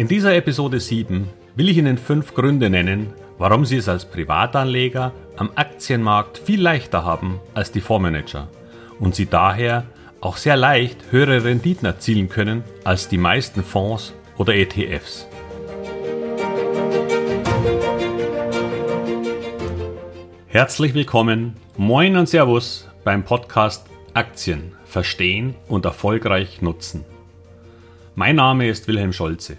In dieser Episode 7 will ich Ihnen fünf Gründe nennen, warum Sie es als Privatanleger am Aktienmarkt viel leichter haben als die Fondsmanager und Sie daher auch sehr leicht höhere Renditen erzielen können als die meisten Fonds oder ETFs. Herzlich willkommen, moin und Servus beim Podcast Aktien verstehen und erfolgreich nutzen. Mein Name ist Wilhelm Scholze.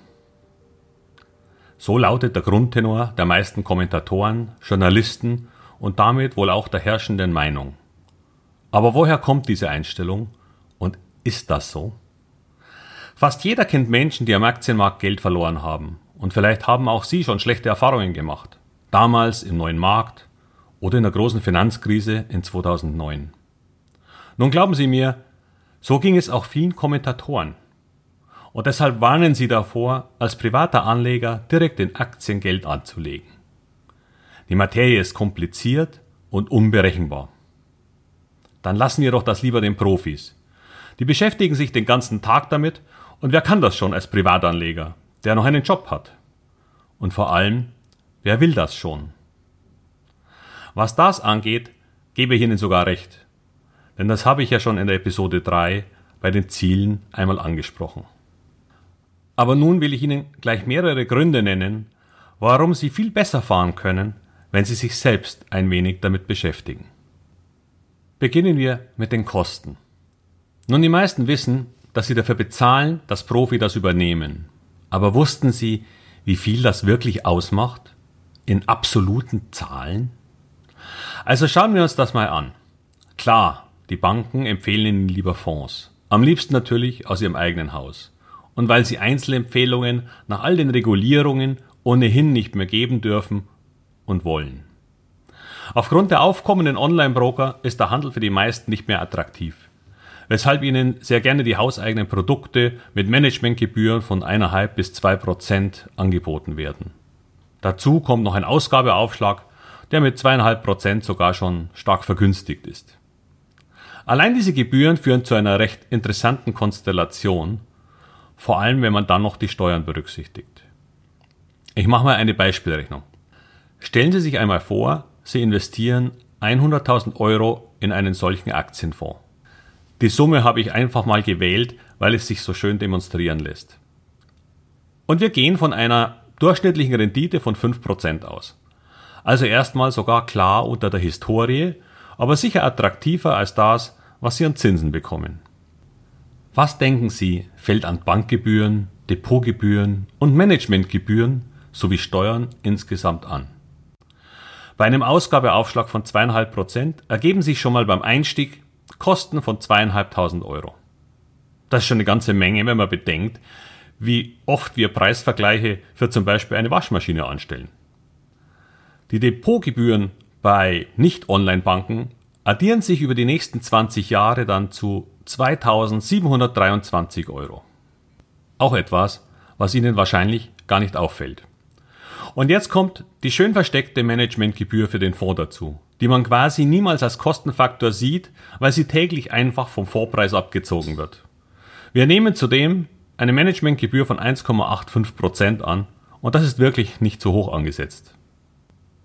So lautet der Grundtenor der meisten Kommentatoren, Journalisten und damit wohl auch der herrschenden Meinung. Aber woher kommt diese Einstellung und ist das so? Fast jeder kennt Menschen, die am Aktienmarkt Geld verloren haben und vielleicht haben auch Sie schon schlechte Erfahrungen gemacht. Damals im neuen Markt oder in der großen Finanzkrise in 2009. Nun glauben Sie mir, so ging es auch vielen Kommentatoren. Und deshalb warnen sie davor, als privater Anleger direkt in Aktien Geld anzulegen. Die Materie ist kompliziert und unberechenbar. Dann lassen wir doch das lieber den Profis. Die beschäftigen sich den ganzen Tag damit und wer kann das schon als Privatanleger, der noch einen Job hat? Und vor allem, wer will das schon? Was das angeht, gebe ich Ihnen sogar recht. Denn das habe ich ja schon in der Episode 3 bei den Zielen einmal angesprochen. Aber nun will ich Ihnen gleich mehrere Gründe nennen, warum Sie viel besser fahren können, wenn Sie sich selbst ein wenig damit beschäftigen. Beginnen wir mit den Kosten. Nun, die meisten wissen, dass sie dafür bezahlen, dass Profi das übernehmen. Aber wussten Sie, wie viel das wirklich ausmacht? In absoluten Zahlen? Also schauen wir uns das mal an. Klar, die Banken empfehlen Ihnen lieber Fonds. Am liebsten natürlich aus Ihrem eigenen Haus und weil sie Einzelempfehlungen nach all den Regulierungen ohnehin nicht mehr geben dürfen und wollen. Aufgrund der aufkommenden Online-Broker ist der Handel für die meisten nicht mehr attraktiv, weshalb ihnen sehr gerne die hauseigenen Produkte mit Managementgebühren von 1,5 bis 2 Prozent angeboten werden. Dazu kommt noch ein Ausgabeaufschlag, der mit 2,5 Prozent sogar schon stark vergünstigt ist. Allein diese Gebühren führen zu einer recht interessanten Konstellation, vor allem wenn man dann noch die Steuern berücksichtigt. Ich mache mal eine Beispielrechnung. Stellen Sie sich einmal vor, Sie investieren 100.000 Euro in einen solchen Aktienfonds. Die Summe habe ich einfach mal gewählt, weil es sich so schön demonstrieren lässt. Und wir gehen von einer durchschnittlichen Rendite von 5% aus. Also erstmal sogar klar unter der Historie, aber sicher attraktiver als das, was Sie an Zinsen bekommen. Was denken Sie, fällt an Bankgebühren, Depotgebühren und Managementgebühren sowie Steuern insgesamt an? Bei einem Ausgabeaufschlag von zweieinhalb Prozent ergeben sich schon mal beim Einstieg Kosten von zweieinhalbtausend Euro. Das ist schon eine ganze Menge, wenn man bedenkt, wie oft wir Preisvergleiche für zum Beispiel eine Waschmaschine anstellen. Die Depotgebühren bei Nicht-Online-Banken addieren sich über die nächsten 20 Jahre dann zu 2723 Euro. Auch etwas, was Ihnen wahrscheinlich gar nicht auffällt. Und jetzt kommt die schön versteckte Managementgebühr für den Fonds dazu, die man quasi niemals als Kostenfaktor sieht, weil sie täglich einfach vom Vorpreis abgezogen wird. Wir nehmen zudem eine Managementgebühr von 1,85 Prozent an und das ist wirklich nicht zu hoch angesetzt.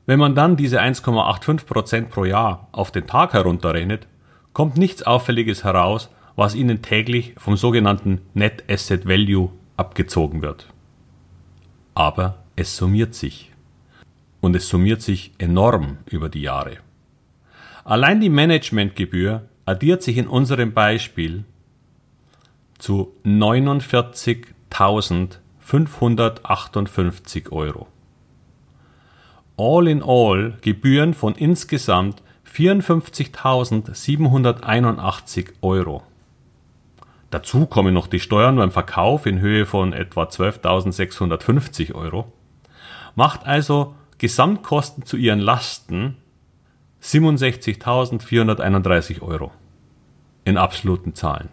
Wenn man dann diese 1,85 Prozent pro Jahr auf den Tag herunterrechnet, kommt nichts Auffälliges heraus, was Ihnen täglich vom sogenannten Net Asset Value abgezogen wird. Aber es summiert sich. Und es summiert sich enorm über die Jahre. Allein die Managementgebühr addiert sich in unserem Beispiel zu 49.558 Euro. All in all Gebühren von insgesamt 54.781 Euro. Dazu kommen noch die Steuern beim Verkauf in Höhe von etwa 12.650 Euro. macht also Gesamtkosten zu ihren Lasten 67.431 Euro in absoluten Zahlen.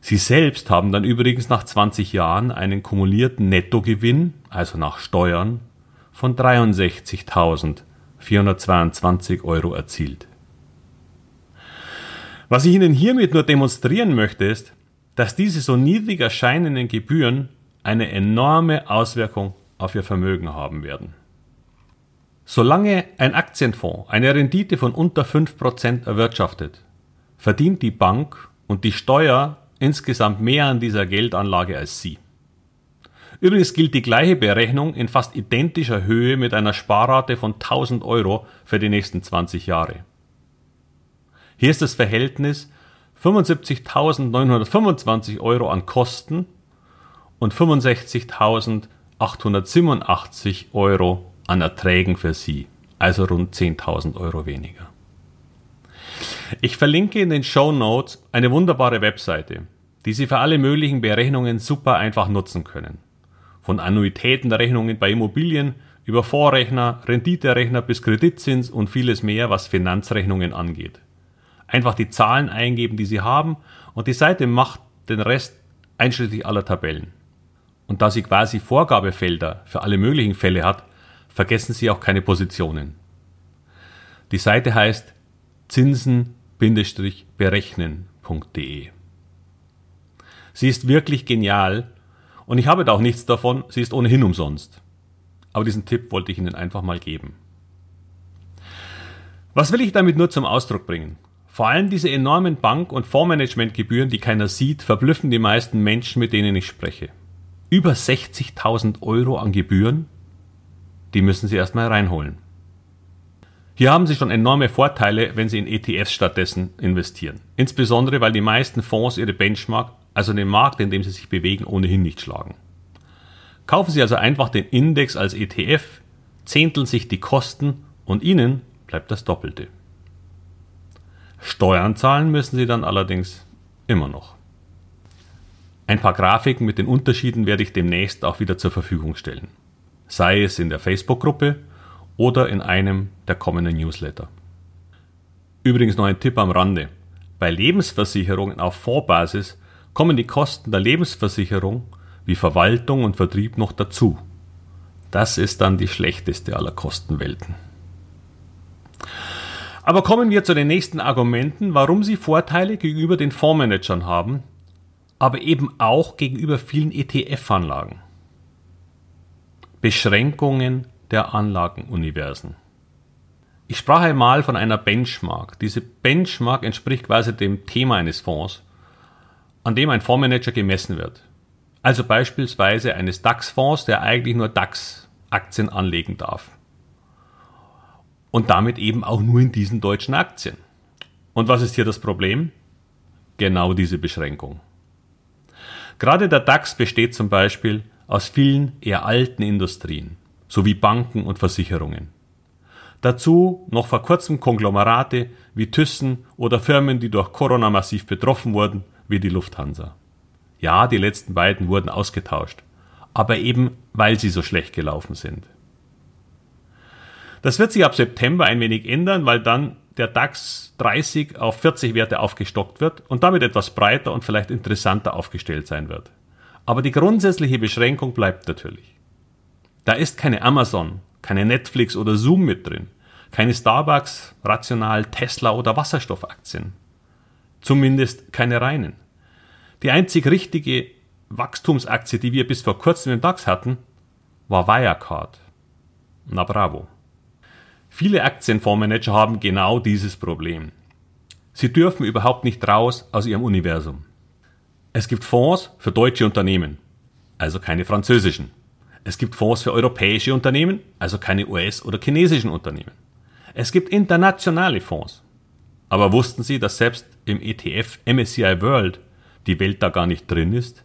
Sie selbst haben dann übrigens nach 20 Jahren einen kumulierten Nettogewinn, also nach Steuern, von 63.422 Euro erzielt. Was ich Ihnen hiermit nur demonstrieren möchte, ist, dass diese so niedrig erscheinenden Gebühren eine enorme Auswirkung auf Ihr Vermögen haben werden. Solange ein Aktienfonds eine Rendite von unter 5% erwirtschaftet, verdient die Bank und die Steuer insgesamt mehr an dieser Geldanlage als Sie. Übrigens gilt die gleiche Berechnung in fast identischer Höhe mit einer Sparrate von 1000 Euro für die nächsten 20 Jahre. Hier ist das Verhältnis 75.925 Euro an Kosten und 65.887 Euro an Erträgen für Sie, also rund 10.000 Euro weniger. Ich verlinke in den Show Notes eine wunderbare Webseite, die Sie für alle möglichen Berechnungen super einfach nutzen können. Von Annuitätenrechnungen bei Immobilien über Vorrechner, Renditerechner bis Kreditzins und vieles mehr, was Finanzrechnungen angeht. Einfach die Zahlen eingeben, die Sie haben und die Seite macht den Rest einschließlich aller Tabellen. Und da sie quasi Vorgabefelder für alle möglichen Fälle hat, vergessen Sie auch keine Positionen. Die Seite heißt zinsen-berechnen.de. Sie ist wirklich genial und ich habe da auch nichts davon, sie ist ohnehin umsonst. Aber diesen Tipp wollte ich Ihnen einfach mal geben. Was will ich damit nur zum Ausdruck bringen? Vor allem diese enormen Bank- und Fondsmanagementgebühren, die keiner sieht, verblüffen die meisten Menschen, mit denen ich spreche. Über 60.000 Euro an Gebühren, die müssen Sie erstmal reinholen. Hier haben Sie schon enorme Vorteile, wenn Sie in ETFs stattdessen investieren. Insbesondere, weil die meisten Fonds ihre Benchmark, also den Markt, in dem sie sich bewegen, ohnehin nicht schlagen. Kaufen Sie also einfach den Index als ETF, zehnteln sich die Kosten und Ihnen bleibt das Doppelte. Steuern zahlen müssen Sie dann allerdings immer noch. Ein paar Grafiken mit den Unterschieden werde ich demnächst auch wieder zur Verfügung stellen. Sei es in der Facebook-Gruppe oder in einem der kommenden Newsletter. Übrigens noch ein Tipp am Rande. Bei Lebensversicherungen auf Fondsbasis kommen die Kosten der Lebensversicherung wie Verwaltung und Vertrieb noch dazu. Das ist dann die schlechteste aller Kostenwelten. Aber kommen wir zu den nächsten Argumenten, warum sie Vorteile gegenüber den Fondsmanagern haben, aber eben auch gegenüber vielen ETF-Anlagen. Beschränkungen der Anlagenuniversen. Ich sprach einmal von einer Benchmark. Diese Benchmark entspricht quasi dem Thema eines Fonds, an dem ein Fondsmanager gemessen wird. Also beispielsweise eines DAX-Fonds, der eigentlich nur DAX-Aktien anlegen darf. Und damit eben auch nur in diesen deutschen Aktien. Und was ist hier das Problem? Genau diese Beschränkung. Gerade der DAX besteht zum Beispiel aus vielen eher alten Industrien sowie Banken und Versicherungen. Dazu noch vor kurzem Konglomerate wie Thyssen oder Firmen, die durch Corona massiv betroffen wurden, wie die Lufthansa. Ja, die letzten beiden wurden ausgetauscht, aber eben weil sie so schlecht gelaufen sind. Das wird sich ab September ein wenig ändern, weil dann der DAX 30 auf 40 Werte aufgestockt wird und damit etwas breiter und vielleicht interessanter aufgestellt sein wird. Aber die grundsätzliche Beschränkung bleibt natürlich. Da ist keine Amazon, keine Netflix oder Zoom mit drin, keine Starbucks, Rational, Tesla oder Wasserstoffaktien. Zumindest keine reinen. Die einzig richtige Wachstumsaktie, die wir bis vor kurzem im DAX hatten, war Wirecard. Na bravo. Viele Aktienfondsmanager haben genau dieses Problem. Sie dürfen überhaupt nicht raus aus ihrem Universum. Es gibt Fonds für deutsche Unternehmen, also keine französischen. Es gibt Fonds für europäische Unternehmen, also keine US- oder chinesischen Unternehmen. Es gibt internationale Fonds. Aber wussten Sie, dass selbst im ETF MSCI World die Welt da gar nicht drin ist?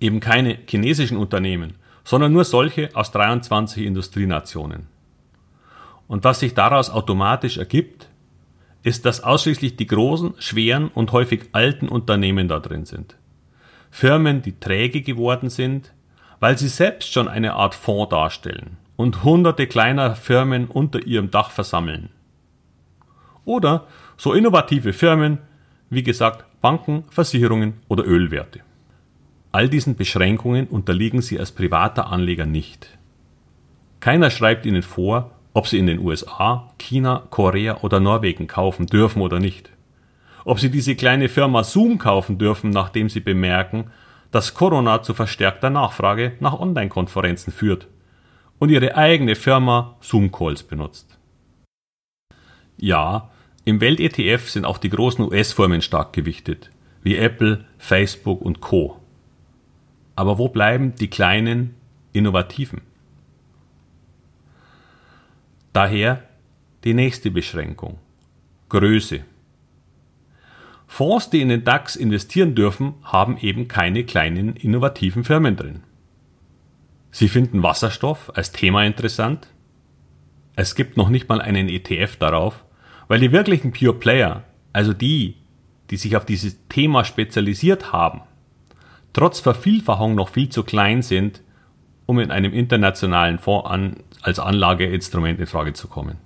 Eben keine chinesischen Unternehmen, sondern nur solche aus 23 Industrienationen. Und was sich daraus automatisch ergibt, ist, dass ausschließlich die großen, schweren und häufig alten Unternehmen da drin sind. Firmen, die träge geworden sind, weil sie selbst schon eine Art Fonds darstellen und hunderte kleiner Firmen unter ihrem Dach versammeln. Oder so innovative Firmen, wie gesagt Banken, Versicherungen oder Ölwerte. All diesen Beschränkungen unterliegen sie als privater Anleger nicht. Keiner schreibt ihnen vor, ob sie in den USA, China, Korea oder Norwegen kaufen dürfen oder nicht. Ob sie diese kleine Firma Zoom kaufen dürfen, nachdem sie bemerken, dass Corona zu verstärkter Nachfrage nach Online-Konferenzen führt und ihre eigene Firma Zoom Calls benutzt. Ja, im Welt-ETF sind auch die großen US-Firmen stark gewichtet, wie Apple, Facebook und Co. Aber wo bleiben die kleinen, innovativen? Daher die nächste Beschränkung. Größe. Fonds, die in den DAX investieren dürfen, haben eben keine kleinen innovativen Firmen drin. Sie finden Wasserstoff als Thema interessant. Es gibt noch nicht mal einen ETF darauf, weil die wirklichen Pure Player, also die, die sich auf dieses Thema spezialisiert haben, trotz Vervielfachung noch viel zu klein sind, um in einem internationalen Fonds an, als Anlageinstrument in Frage zu kommen.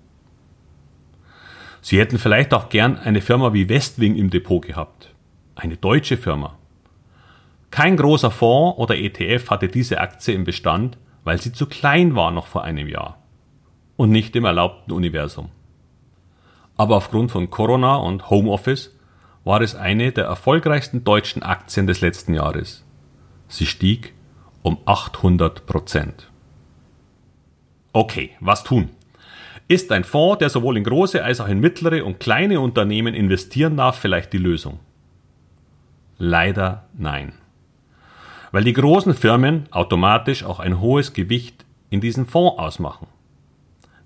Sie hätten vielleicht auch gern eine Firma wie Westwing im Depot gehabt. Eine deutsche Firma. Kein großer Fonds oder ETF hatte diese Aktie im Bestand, weil sie zu klein war noch vor einem Jahr. Und nicht im erlaubten Universum. Aber aufgrund von Corona und Homeoffice war es eine der erfolgreichsten deutschen Aktien des letzten Jahres. Sie stieg um 800 Prozent. Okay, was tun? Ist ein Fonds, der sowohl in große als auch in mittlere und kleine Unternehmen investieren darf, vielleicht die Lösung? Leider nein. Weil die großen Firmen automatisch auch ein hohes Gewicht in diesen Fonds ausmachen.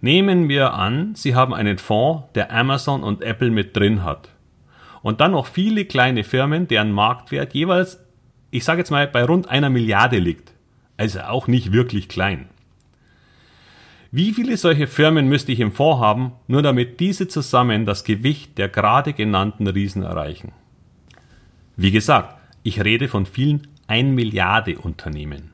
Nehmen wir an, Sie haben einen Fonds, der Amazon und Apple mit drin hat. Und dann noch viele kleine Firmen, deren Marktwert jeweils, ich sage jetzt mal, bei rund einer Milliarde liegt. Also auch nicht wirklich klein. Wie viele solche Firmen müsste ich im Fonds haben, nur damit diese zusammen das Gewicht der gerade genannten Riesen erreichen? Wie gesagt, ich rede von vielen 1 Milliarde Unternehmen.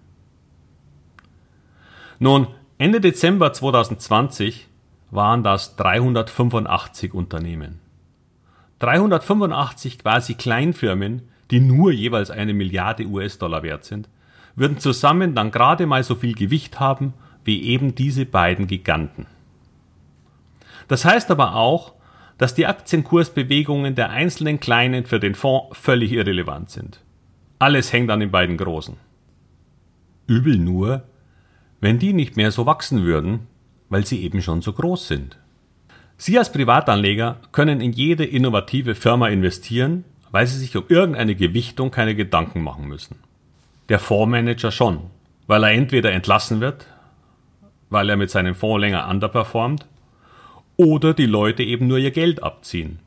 Nun, Ende Dezember 2020 waren das 385 Unternehmen. 385 quasi Kleinfirmen, die nur jeweils eine Milliarde US-Dollar wert sind, würden zusammen dann gerade mal so viel Gewicht haben wie eben diese beiden Giganten. Das heißt aber auch, dass die Aktienkursbewegungen der einzelnen Kleinen für den Fonds völlig irrelevant sind. Alles hängt an den beiden Großen. Übel nur, wenn die nicht mehr so wachsen würden, weil sie eben schon so groß sind. Sie als Privatanleger können in jede innovative Firma investieren, weil sie sich um irgendeine Gewichtung keine Gedanken machen müssen. Der Fondsmanager schon, weil er entweder entlassen wird, weil er mit seinem Fonds länger underperformt, oder die Leute eben nur ihr Geld abziehen,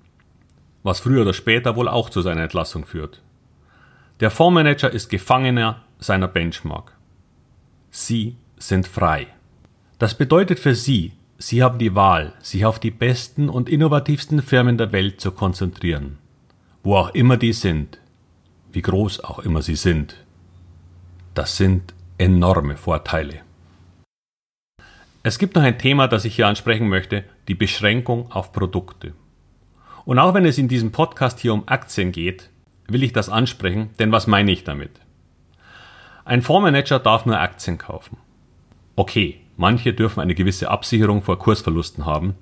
was früher oder später wohl auch zu seiner Entlassung führt. Der Fondsmanager ist Gefangener seiner Benchmark. Sie sind frei. Das bedeutet für Sie, Sie haben die Wahl, sich auf die besten und innovativsten Firmen der Welt zu konzentrieren, wo auch immer die sind, wie groß auch immer sie sind. Das sind enorme Vorteile. Es gibt noch ein Thema, das ich hier ansprechen möchte, die Beschränkung auf Produkte. Und auch wenn es in diesem Podcast hier um Aktien geht, will ich das ansprechen, denn was meine ich damit? Ein Fondsmanager darf nur Aktien kaufen. Okay, manche dürfen eine gewisse Absicherung vor Kursverlusten haben,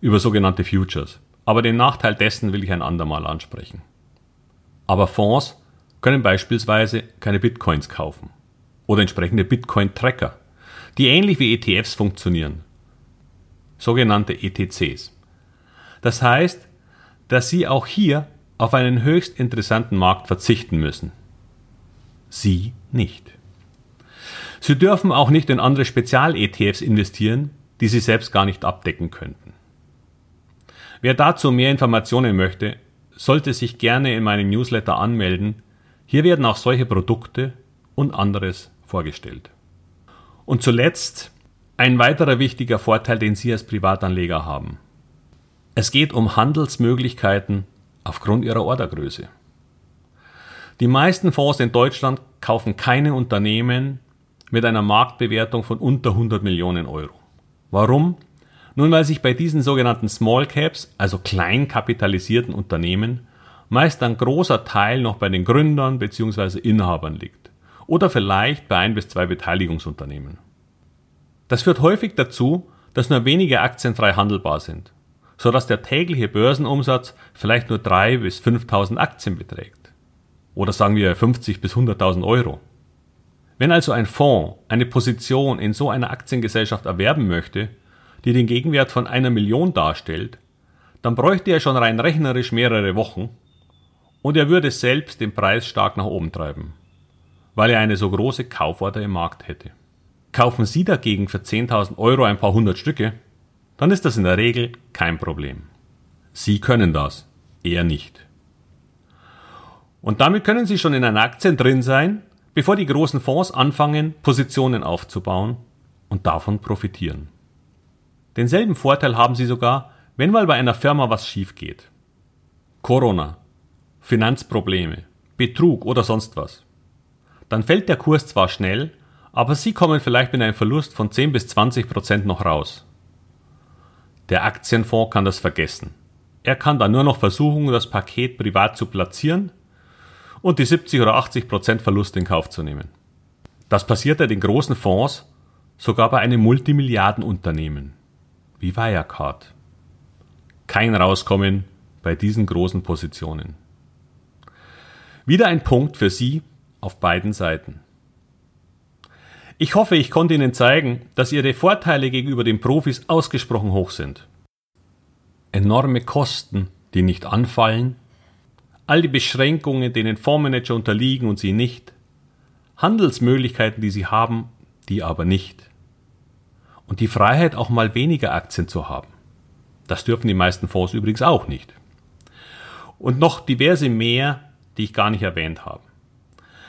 über sogenannte Futures. Aber den Nachteil dessen will ich ein andermal ansprechen. Aber Fonds können beispielsweise keine Bitcoins kaufen oder entsprechende Bitcoin-Tracker die ähnlich wie ETFs funktionieren, sogenannte ETCs. Das heißt, dass Sie auch hier auf einen höchst interessanten Markt verzichten müssen. Sie nicht. Sie dürfen auch nicht in andere Spezial-ETFs investieren, die Sie selbst gar nicht abdecken könnten. Wer dazu mehr Informationen möchte, sollte sich gerne in meinem Newsletter anmelden. Hier werden auch solche Produkte und anderes vorgestellt. Und zuletzt ein weiterer wichtiger Vorteil, den Sie als Privatanleger haben. Es geht um Handelsmöglichkeiten aufgrund ihrer Ordergröße. Die meisten Fonds in Deutschland kaufen keine Unternehmen, mit einer Marktbewertung von unter 100 Millionen Euro. Warum? Nun, weil sich bei diesen sogenannten Small Caps, also klein kapitalisierten Unternehmen, meist ein großer Teil noch bei den Gründern bzw. Inhabern liegt. Oder vielleicht bei ein bis zwei Beteiligungsunternehmen. Das führt häufig dazu, dass nur wenige Aktien frei handelbar sind, so dass der tägliche Börsenumsatz vielleicht nur 3.000 bis 5.000 Aktien beträgt. Oder sagen wir 50 bis 100.000 Euro. Wenn also ein Fonds eine Position in so einer Aktiengesellschaft erwerben möchte, die den Gegenwert von einer Million darstellt, dann bräuchte er schon rein rechnerisch mehrere Wochen und er würde selbst den Preis stark nach oben treiben, weil er eine so große Kauforder im Markt hätte. Kaufen Sie dagegen für 10.000 Euro ein paar hundert Stücke, dann ist das in der Regel kein Problem. Sie können das, er nicht. Und damit können Sie schon in einer Aktie drin sein, bevor die großen Fonds anfangen, Positionen aufzubauen und davon profitieren. Denselben Vorteil haben sie sogar, wenn mal bei einer Firma was schief geht. Corona, Finanzprobleme, Betrug oder sonst was. Dann fällt der Kurs zwar schnell, aber Sie kommen vielleicht mit einem Verlust von 10 bis 20 Prozent noch raus. Der Aktienfonds kann das vergessen. Er kann dann nur noch versuchen, das Paket privat zu platzieren und die 70 oder 80 Prozent Verlust in Kauf zu nehmen. Das passiert ja den großen Fonds sogar bei einem Multimilliardenunternehmen wie Wirecard. Kein Rauskommen bei diesen großen Positionen. Wieder ein Punkt für Sie auf beiden Seiten. Ich hoffe, ich konnte Ihnen zeigen, dass Ihre Vorteile gegenüber den Profis ausgesprochen hoch sind. Enorme Kosten, die nicht anfallen, all die Beschränkungen, denen Fondsmanager unterliegen und Sie nicht, Handelsmöglichkeiten, die Sie haben, die aber nicht und die Freiheit, auch mal weniger Aktien zu haben. Das dürfen die meisten Fonds übrigens auch nicht. Und noch diverse mehr, die ich gar nicht erwähnt habe.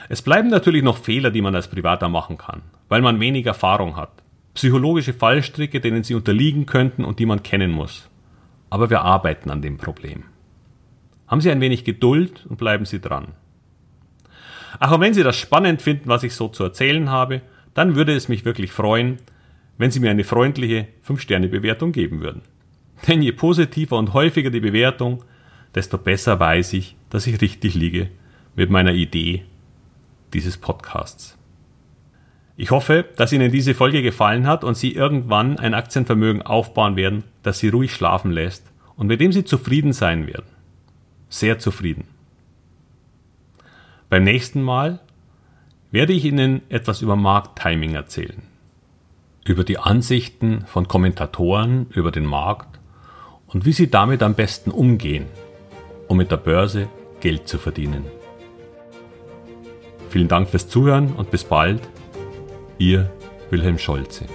Es bleiben natürlich noch Fehler, die man als Privater machen kann, weil man wenig Erfahrung hat. Psychologische Fallstricke, denen sie unterliegen könnten und die man kennen muss. Aber wir arbeiten an dem Problem. Haben Sie ein wenig Geduld und bleiben Sie dran. Ach, und wenn Sie das spannend finden, was ich so zu erzählen habe, dann würde es mich wirklich freuen, wenn Sie mir eine freundliche 5-Sterne-Bewertung geben würden. Denn je positiver und häufiger die Bewertung, desto besser weiß ich, dass ich richtig liege mit meiner Idee dieses Podcasts. Ich hoffe, dass Ihnen diese Folge gefallen hat und Sie irgendwann ein Aktienvermögen aufbauen werden, das Sie ruhig schlafen lässt und mit dem Sie zufrieden sein werden. Sehr zufrieden. Beim nächsten Mal werde ich Ihnen etwas über Markttiming erzählen über die Ansichten von Kommentatoren über den Markt und wie sie damit am besten umgehen, um mit der Börse Geld zu verdienen. Vielen Dank fürs Zuhören und bis bald. Ihr Wilhelm Scholze.